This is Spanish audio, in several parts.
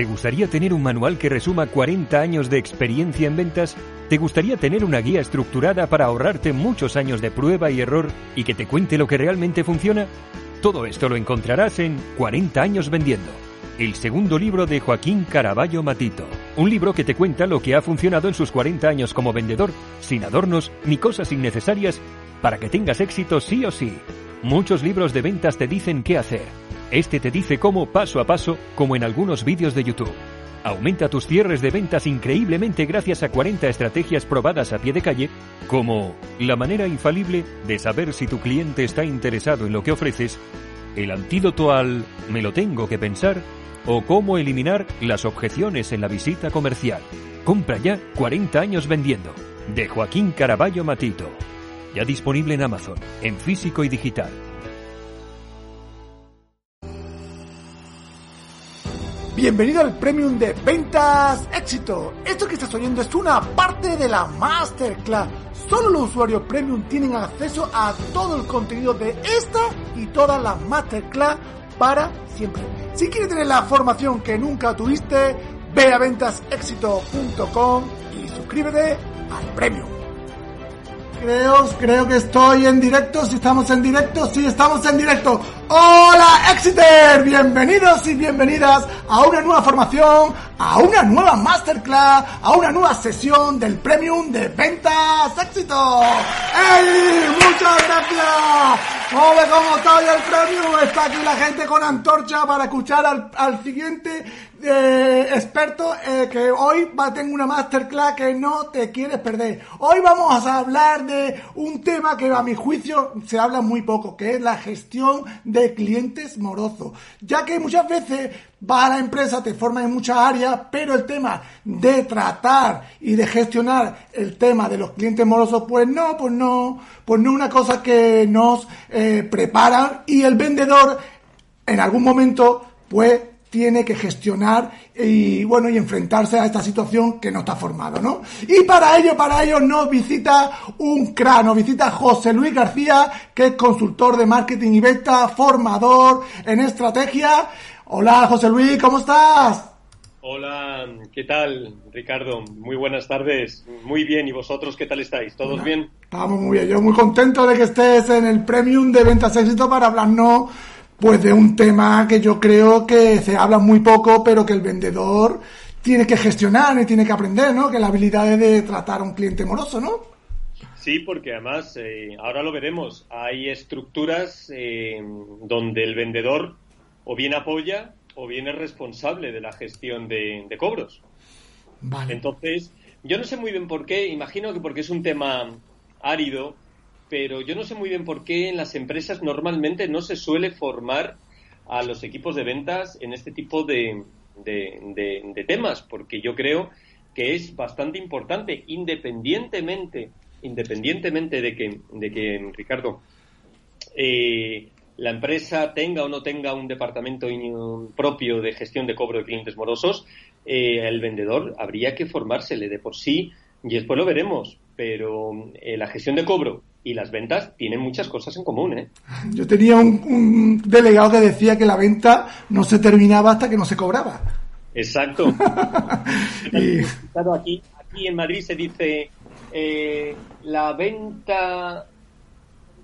¿Te gustaría tener un manual que resuma 40 años de experiencia en ventas? ¿Te gustaría tener una guía estructurada para ahorrarte muchos años de prueba y error y que te cuente lo que realmente funciona? Todo esto lo encontrarás en 40 años vendiendo. El segundo libro de Joaquín Caraballo Matito. Un libro que te cuenta lo que ha funcionado en sus 40 años como vendedor, sin adornos ni cosas innecesarias, para que tengas éxito sí o sí. Muchos libros de ventas te dicen qué hacer. Este te dice cómo paso a paso, como en algunos vídeos de YouTube. Aumenta tus cierres de ventas increíblemente gracias a 40 estrategias probadas a pie de calle, como la manera infalible de saber si tu cliente está interesado en lo que ofreces, el antídoto al me lo tengo que pensar o cómo eliminar las objeciones en la visita comercial. Compra ya 40 años vendiendo. De Joaquín Caraballo Matito. Ya disponible en Amazon, en físico y digital. Bienvenido al Premium de Ventas Éxito. Esto que estás oyendo es una parte de la Masterclass. Solo los usuarios Premium tienen acceso a todo el contenido de esta y todas las Masterclass para siempre. Si quieres tener la formación que nunca tuviste, ve a ventasexito.com y suscríbete al Premium. Creo, creo que estoy en directo. Si estamos en directo, sí estamos en directo. Hola, Exeter. Bienvenidos y bienvenidas a una nueva formación, a una nueva masterclass, a una nueva sesión del Premium de Ventas Éxito. ¡Ey! ¡Muchas gracias! ¡Ole cómo está hoy el Premium! Está aquí la gente con antorcha para escuchar al, al siguiente eh, experto eh, que hoy va a tener una masterclass que no te quieres perder. Hoy vamos a hablar de un tema que a mi juicio se habla muy poco, que es la gestión de clientes morosos. Ya que muchas veces vas a la empresa, te formas en muchas áreas, pero el tema de tratar y de gestionar el tema de los clientes morosos, pues no, pues no, pues no una cosa que nos eh, preparan y el vendedor en algún momento, pues tiene que gestionar y bueno y enfrentarse a esta situación que no está formado, ¿no? Y para ello, para ello nos visita un crack, nos visita José Luis García, que es consultor de marketing y venta, formador en estrategia. Hola José Luis, ¿cómo estás? Hola, ¿qué tal, Ricardo? Muy buenas tardes. Muy bien, ¿y vosotros qué tal estáis? ¿Todos Hola. bien? Estamos muy bien, yo muy contento de que estés en el Premium de Ventas Éxito para hablarnos pues de un tema que yo creo que se habla muy poco, pero que el vendedor tiene que gestionar y tiene que aprender, ¿no? Que la habilidad de tratar a un cliente moroso, ¿no? Sí, porque además, eh, ahora lo veremos, hay estructuras eh, donde el vendedor o bien apoya o bien es responsable de la gestión de, de cobros. Vale. Entonces, yo no sé muy bien por qué, imagino que porque es un tema árido, pero yo no sé muy bien por qué en las empresas normalmente no se suele formar a los equipos de ventas en este tipo de, temas, porque yo creo que es bastante importante, independientemente, independientemente de que, de que Ricardo, eh, la empresa tenga o no tenga un departamento propio de gestión de cobro de clientes morosos, eh, el vendedor habría que formársele de por sí, y después lo veremos, pero eh, la gestión de cobro y las ventas tienen muchas cosas en común, ¿eh? Yo tenía un, un delegado que decía que la venta no se terminaba hasta que no se cobraba. Exacto. Y- Claro, aquí, aquí en Madrid se dice eh, la venta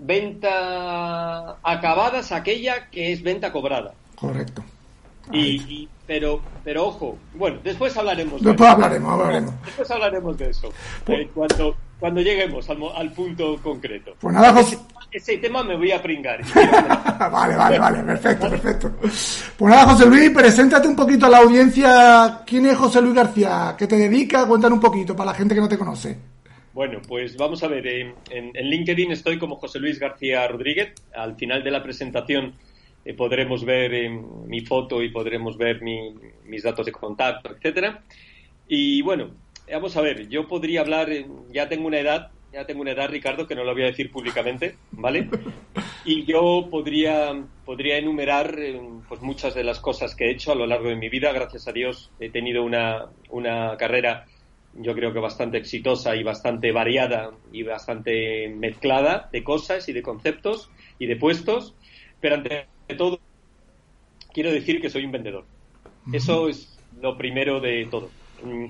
venta acabada es aquella que es venta cobrada. Correcto. Y, y- pero pero ojo, bueno, después hablaremos. de Después eso. hablaremos, hablaremos. Después hablaremos de eso. eh, cuando cuando lleguemos al, al punto concreto. Pues nada, José. Ese tema me voy a pringar. vale, vale, vale, perfecto, perfecto. Pues nada, José Luis, preséntate un poquito a la audiencia. ¿Quién es José Luis García? ¿Qué te dedica? Cuéntanos un poquito para la gente que no te conoce. Bueno, pues vamos a ver. En, en LinkedIn estoy como José Luis García Rodríguez. Al final de la presentación eh, podremos ver eh, mi foto y podremos ver mi- mis datos de contacto, etcétera. Y bueno, vamos a ver, yo podría hablar, eh, ya tengo una edad, ya tengo una edad, Ricardo, que no lo voy a decir públicamente, ¿vale? Y yo podría, podría enumerar pues muchas de las cosas que he hecho a lo largo de mi vida. Gracias a Dios he tenido una, una carrera, yo creo que bastante exitosa y bastante variada y bastante mezclada de cosas y de conceptos y de puestos. Pero ante todo, quiero decir que soy un vendedor. Eso es lo primero de todo. Mm,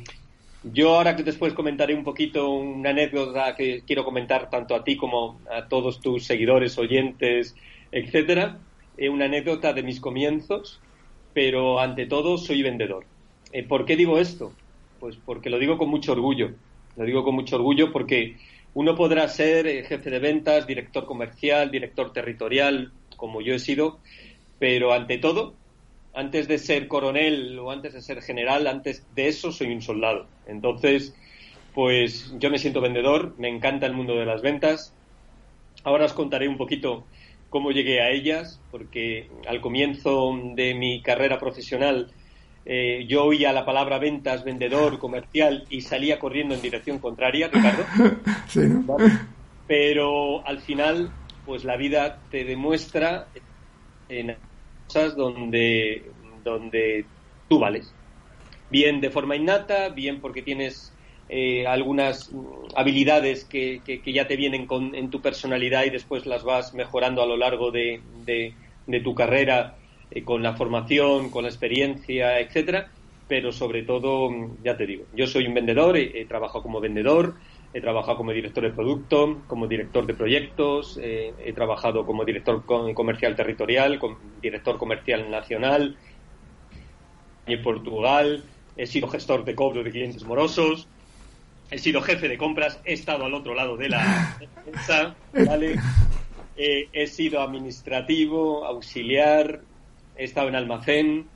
Yo ahora que después comentaré un poquito una anécdota que quiero comentar tanto a ti como a todos tus seguidores, oyentes, etcétera, una anécdota de mis comienzos, pero ante todo soy vendedor. Eh, ¿Por qué digo esto? Pues porque lo digo con mucho orgullo. Lo digo con mucho orgullo porque uno podrá ser eh, jefe de ventas, director comercial, director territorial, como yo he sido, pero ante todo antes de ser coronel o antes de ser general, antes de eso soy un soldado. Entonces, pues yo me siento vendedor, me encanta el mundo de las ventas. Ahora os contaré un poquito cómo llegué a ellas, porque al comienzo de mi carrera profesional eh, yo oía la palabra ventas, vendedor, comercial y salía corriendo en dirección contraria, Ricardo. Sí, ¿no? ¿vale? Pero al final, pues la vida te demuestra en cosas donde, donde tú vales. Bien de forma innata, bien porque tienes eh, algunas mm, habilidades que, que- que ya te vienen con, en tu personalidad y después las vas mejorando a lo largo de, de- de tu carrera eh, con la formación, con la experiencia, etcétera. Pero sobre todo, mm, ya te digo, yo soy un vendedor, he, trabajado como vendedor, he trabajado como director de producto, como director de proyectos, eh, he trabajado como director comercial territorial, como director comercial nacional en Portugal, he sido gestor de cobro de clientes morosos, he sido jefe de compras, he estado al otro lado de la mesa, ¿vale? He sido administrativo, auxiliar, he estado en almacén,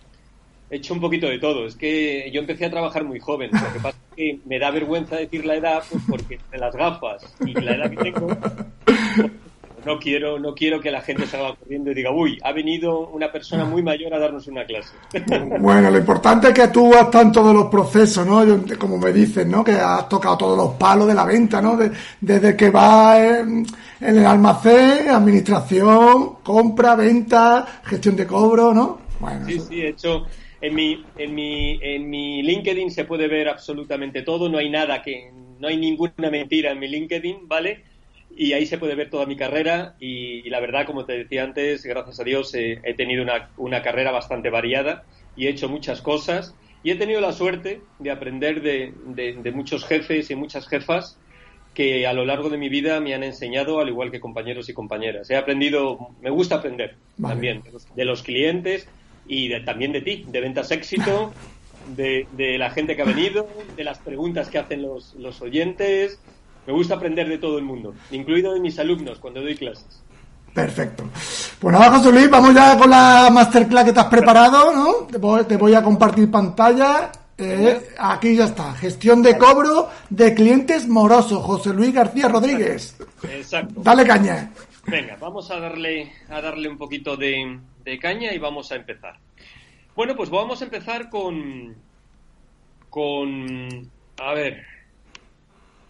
he hecho un poquito de todo. Es que yo empecé a trabajar muy joven. Lo que pasa que me da vergüenza decir la edad, pues porque entre las gafas y la edad que tengo, no quiero, no quiero que la gente salga corriendo y diga, uy, ha venido una persona muy mayor a darnos una clase. Bueno, lo importante es que tú has estado en todos los procesos, ¿no? Yo- Como me dices, ¿no? Que has tocado todos los palos de la venta, ¿no? De- desde que vas en, en el almacén, administración, compra, venta, gestión de cobro, ¿no? Bueno, Sí, eso- sí, de hecho, en mi, en mi, en mi LinkedIn se puede ver absolutamente todo, no hay nada que, no hay ninguna mentira en mi LinkedIn, ¿vale? Y ahí se puede ver toda mi carrera y, y la verdad, como te decía antes, gracias a Dios eh, he tenido una, una carrera bastante variada y he hecho muchas cosas y he tenido la suerte de aprender de, de- de muchos jefes y muchas jefas que a lo largo de mi vida me han enseñado, al igual que compañeros y compañeras. He aprendido, me gusta aprender Vale. también de los, de los clientes y de- también de ti, de ventas éxito, de, de la gente que ha venido, de las preguntas que hacen los, los oyentes. Me gusta aprender de todo el mundo, incluido de mis alumnos cuando doy clases. Perfecto. Pues nada, José Luis, vamos ya con la masterclass que te has preparado, ¿no? Te voy, te voy a compartir pantalla. Eh, aquí ya está. Gestión de cobro de clientes morosos. José Luis García Rodríguez. Exacto. Dale caña. Venga, vamos a darle, a darle un poquito de, de caña y vamos a empezar. Bueno, pues vamos a empezar con. con. A ver.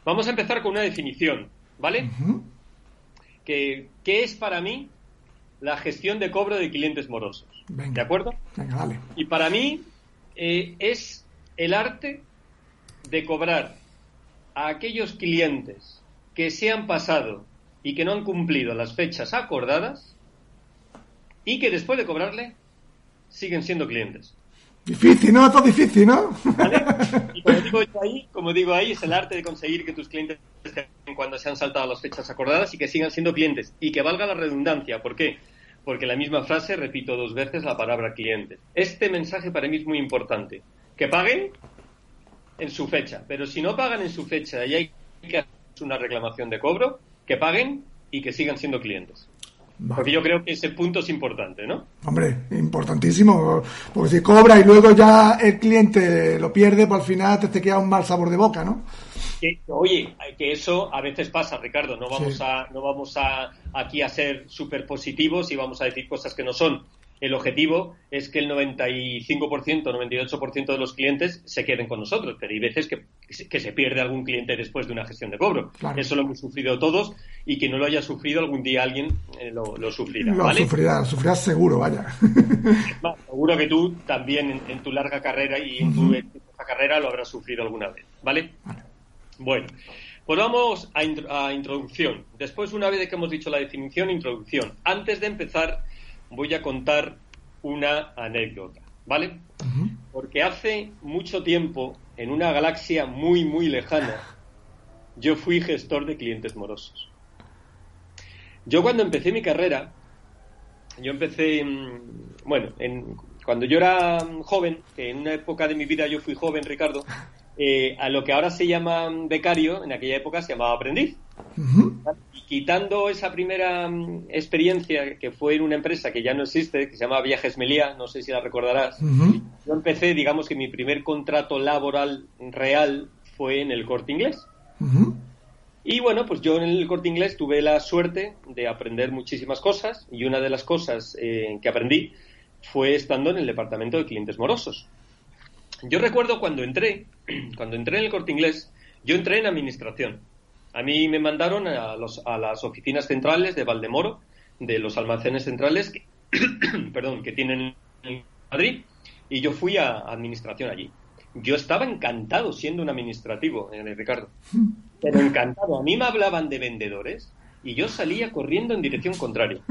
Vamos a empezar con una definición, ¿vale? que, ¿Qué es para mí la gestión de cobro de clientes morosos? Venga. ¿De acuerdo? Venga, dale. Y para mí eh, es el arte de cobrar a aquellos clientes que se han pasado y que no han cumplido las fechas acordadas y que después de cobrarle siguen siendo clientes. Difícil, ¿no? Esto es difícil, ¿no? ¿Vale? Y como digo yo ahí, como digo ahí, es el arte de conseguir que tus clientes cuando se han saltado las fechas acordadas y que sigan siendo clientes. Y que valga la redundancia. ¿Por qué? Porque la misma frase repito dos veces la palabra cliente. Este mensaje para mí es muy importante. Que paguen en su fecha. Pero si no pagan en su fecha y hay que hacer una reclamación de cobro, que paguen y que sigan siendo clientes. Porque yo creo que ese punto es importante, ¿no? Hombre, importantísimo. Porque si cobra y luego ya el cliente lo pierde, pues al final te, te queda un mal sabor de boca, ¿no? Que, oye, que eso a veces pasa, Ricardo. No vamos Sí. a, no vamos a aquí a ser súper positivos y vamos a decir cosas que no son. El objetivo es que el 95%, 98% de los clientes se queden con nosotros, pero hay veces que, que se pierde algún cliente después de una gestión de cobro. Eso lo hemos sufrido todos y que no lo haya sufrido algún día alguien eh, lo, sufrirá. Lo sufrirá, sufrirá seguro, vaya. seguro que tú también en, tu larga carrera y en tu carrera lo habrás sufrido alguna vez, ¿vale? Bueno, pues vamos a, a introducción. Después, una vez que hemos dicho la definición, introducción. Antes de empezar voy a contar una anécdota, ¿vale? Porque hace mucho tiempo, en una galaxia muy, muy lejana, yo fui gestor de clientes morosos. Yo cuando empecé mi carrera, yo empecé, bueno, en, cuando yo era joven, que en una época de mi vida yo fui joven, Ricardo, eh, a lo que ahora se llama becario, en aquella época se llamaba aprendiz quitando esa primera mm, experiencia que fue en una empresa que ya no existe, que se llama Viajes Melía, no sé si la recordarás, yo empecé, digamos que mi primer contrato laboral real fue en el corte inglés. Y bueno, pues yo en el corte inglés tuve la suerte de aprender muchísimas cosas y una de las cosas eh, que aprendí fue estando en el departamento de clientes morosos. Yo recuerdo cuando entré, cuando entré en el corte inglés, yo entré en administración. A mí me mandaron a, las oficinas centrales de Valdemoro, de los almacenes centrales, que, perdón, que tienen en Madrid, y yo fui a administración allí. Yo estaba encantado siendo un administrativo, eh, Ricardo, pero encantado. A mí me hablaban de vendedores y yo salía corriendo en dirección contraria.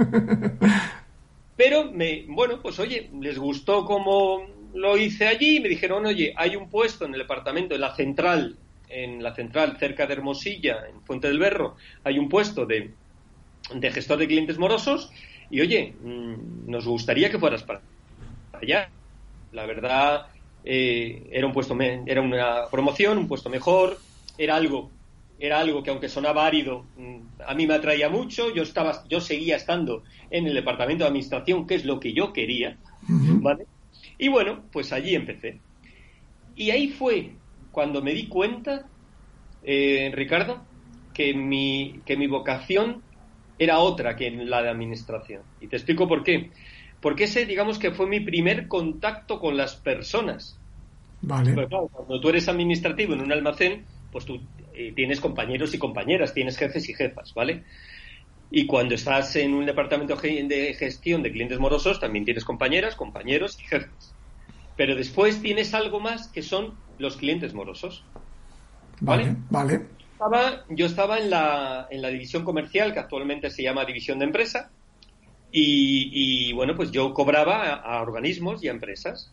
Pero me, bueno, pues oye, les gustó como lo hice allí y me dijeron, oye, hay un puesto en el departamento, en la central en la central cerca de Hermosilla, en Fuente del Berro, hay un puesto de, de gestor de clientes morosos y oye, mm, nos gustaría que fueras para allá. La verdad, eh, era un puesto, era una promoción, un puesto mejor, era algo, era algo que aunque sonaba árido, mm, a mí me atraía mucho. Yo estaba, yo seguía estando en el departamento de administración, que es lo que yo quería, ¿vale? Y bueno, pues allí empecé. Y ahí fue cuando me di cuenta, eh, Ricardo, que mi, que mi vocación era otra que la de administración. Y te explico por qué. Porque ese, digamos que fue mi primer contacto con las personas. Vale. cuando tú eres administrativo en un almacén, pues tú eh, tienes compañeros y compañeras, tienes jefes y jefas, ¿vale? Y cuando estás en un departamento de gestión de clientes morosos, también tienes compañeras, compañeros y jefes. Pero después tienes algo más que son los clientes morosos. Vale, vale. yo estaba en la, en la división comercial, que actualmente se llama división de empresa, y, bueno, pues yo cobraba a, organismos y a empresas.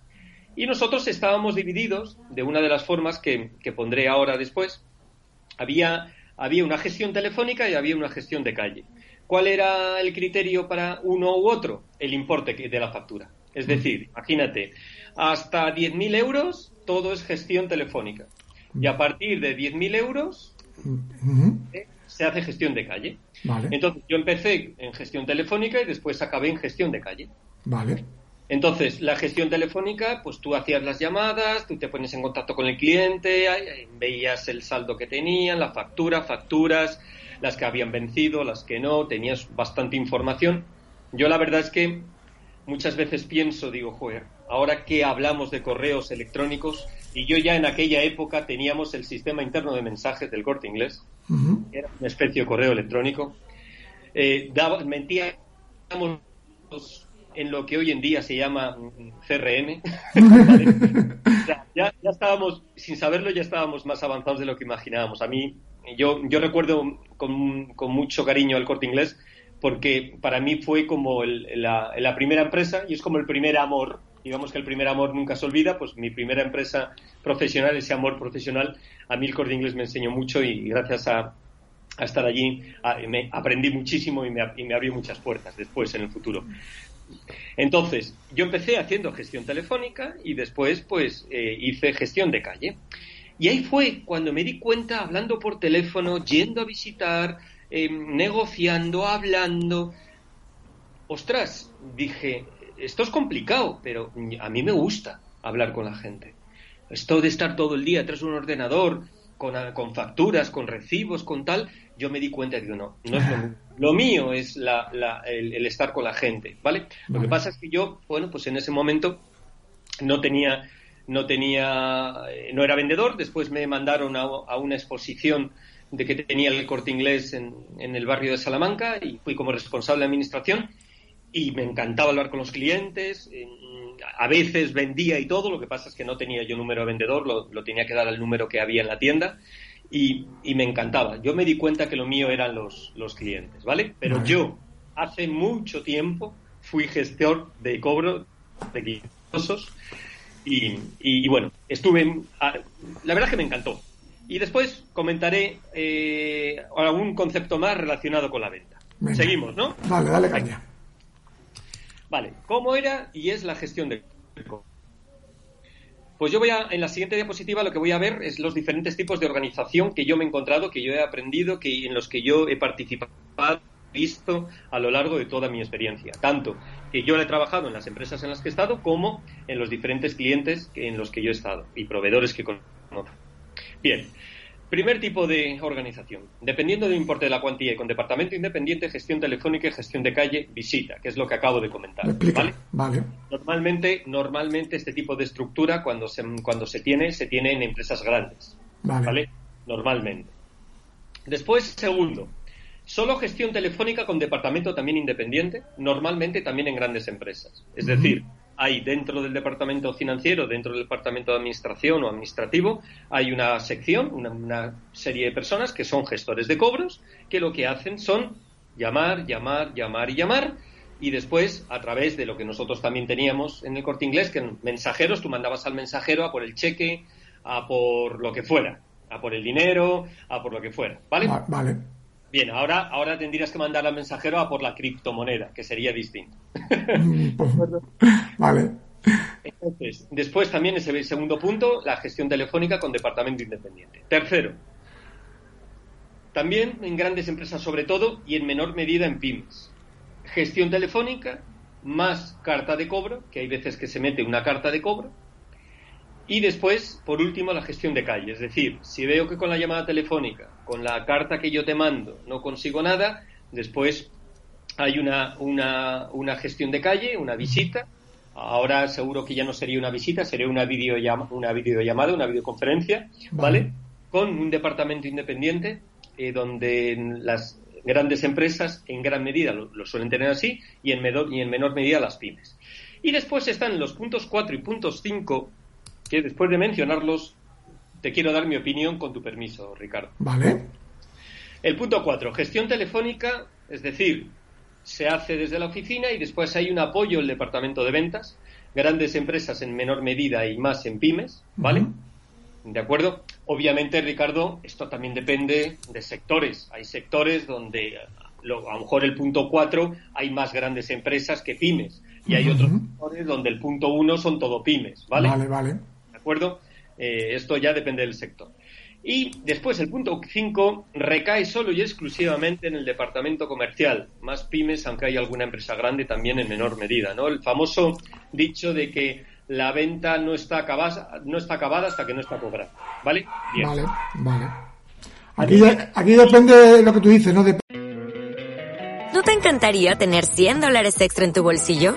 Y nosotros estábamos divididos de una de las formas que, que pondré ahora después. Había, había una gestión telefónica y había una gestión de calle. ¿Cuál era el criterio para uno u otro? El importe de la factura. Es decir, imagínate, hasta 10.000 euros todo es gestión telefónica. Y a partir de 10.000 euros eh, se hace gestión de calle. Entonces yo empecé en gestión telefónica y después acabé en gestión de calle. Vale. Entonces, la gestión telefónica, pues tú hacías las llamadas, tú te pones en contacto con el cliente, veías el saldo que tenían, la factura, facturas, las que habían vencido, las que no, tenías bastante información. Yo la verdad es que muchas veces pienso, digo, joder, ahora que hablamos de correos electrónicos, y yo ya en aquella época teníamos el sistema interno de mensajes del corte inglés, era una especie de correo electrónico, eh, daba, mentíamos en lo que hoy en día se llama CRM. ya, ya, estábamos, sin saberlo, ya estábamos más avanzados de lo que imaginábamos. A mí, yo, yo recuerdo con, mucho cariño al corte inglés porque para mí fue como la, primera empresa y es como el primer amor. Digamos que el primer amor nunca se olvida, pues mi primera empresa profesional, ese amor profesional, a mí el corte inglés me enseñó mucho y, gracias a, estar allí me aprendí muchísimo y me, abrió muchas puertas después en el futuro. Entonces, yo empecé haciendo gestión telefónica y después pues eh, hice gestión de calle. Y ahí fue cuando me di cuenta, hablando por teléfono, yendo a visitar, eh, negociando, hablando. Ostras, dije, esto es complicado, pero a mí me gusta hablar con la gente. Esto de estar todo el día tras un ordenador, con, con facturas, con recibos, con tal, yo me di cuenta y digo, no, no es lo mío. Lo mío es la, la, el, el, estar con la gente, ¿vale? Lo que pasa es que yo, bueno, pues en ese momento no tenía, no tenía, eh, no era vendedor, después me mandaron a, a una exposición de que tenía el corte inglés en, en, el barrio de Salamanca y fui como responsable de administración y me encantaba hablar con los clientes. A veces vendía y todo, lo que pasa es que no tenía yo número de vendedor, lo, lo tenía que dar al número que había en la tienda y, y, me encantaba. Yo me di cuenta que lo mío eran los, los clientes, ¿vale? Pero vale. yo hace mucho tiempo fui gestor de cobro de clientes y, y, y, bueno, estuve, la verdad es que me encantó. Y después comentaré eh, algún concepto más relacionado con la venta. Venga. Seguimos, ¿no? Dale, dale caña. Vale, ¿cómo era y es la gestión de pues yo voy a, en la siguiente diapositiva lo que voy a ver es los diferentes tipos de organización que yo me he encontrado, que yo he aprendido, que en los que yo he participado, visto a lo largo de toda mi experiencia. Tanto que yo he trabajado en las empresas en las que he estado, como en los diferentes clientes en los que yo he estado y proveedores que conozco. Bien, Primer tipo de organización. Dependiendo del importe de la cuantía y con departamento independiente, gestión telefónica y gestión de calle, visita, que es lo que acabo de comentar. ¿vale? vale. Normalmente, normalmente este tipo de estructura, cuando se, cuando se tiene, se tiene en empresas grandes. Vale. ¿vale? Normalmente. Después, segundo, solo gestión telefónica con departamento también independiente, normalmente también en grandes empresas. Es uh -huh. decir, hay dentro del departamento financiero, dentro del departamento de administración o administrativo, hay una sección, una, una, serie de personas que son gestores de cobros, que lo que hacen son llamar, llamar, llamar y llamar, y después, a través de lo que nosotros también teníamos en el corte inglés, que en mensajeros, tú mandabas al mensajero a por el cheque, a por lo que fuera, a por el dinero, a por lo que fuera, ¿vale? Vale. Bien, ahora, ahora tendrías que mandar al mensajero a por la criptomoneda, que sería distinto. vale. Entonces, después también ese segundo punto, la gestión telefónica con departamento independiente. Tercero, también en grandes empresas sobre todo y en menor medida en pymes. Gestión telefónica más carta de cobro, que hay veces que se mete una carta de cobro, y después, por último, la gestión de calle. Es decir, si veo que con la llamada telefónica, con la carta que yo te mando, no consigo nada, después hay una, una, una gestión de calle, una visita. Ahora seguro que ya no sería una visita, sería una, videollam una videollamada, una videoconferencia, ¿vale? vale. Con un departamento independiente eh, donde las grandes empresas en gran medida lo, lo suelen tener así y en, menor, y en menor medida las pymes. Y después están los puntos 4 y puntos 5 que después de mencionarlos, te quiero dar mi opinión con tu permiso, Ricardo. Vale. El punto 4, gestión telefónica, es decir, se hace desde la oficina y después hay un apoyo el departamento de ventas, grandes empresas en menor medida y más en pymes, ¿vale? Uh -huh. ¿De acuerdo? Obviamente, Ricardo, esto también depende de sectores. Hay sectores donde lo, a lo mejor el punto 4 hay más grandes empresas que pymes y hay uh -huh. otros sectores donde el punto 1 son todo pymes, ¿vale? Vale, vale acuerdo? Eh, esto ya depende del sector. Y después el punto 5 recae solo y exclusivamente en el departamento comercial, más pymes, aunque hay alguna empresa grande también en menor medida, ¿no? El famoso dicho de que la venta no está acabada, no está acabada hasta que no está cobrada, ¿vale? Bien. Vale, vale. Aquí, aquí depende de lo que tú dices, ¿no? Dep ¿No te encantaría tener 100 dólares extra en tu bolsillo?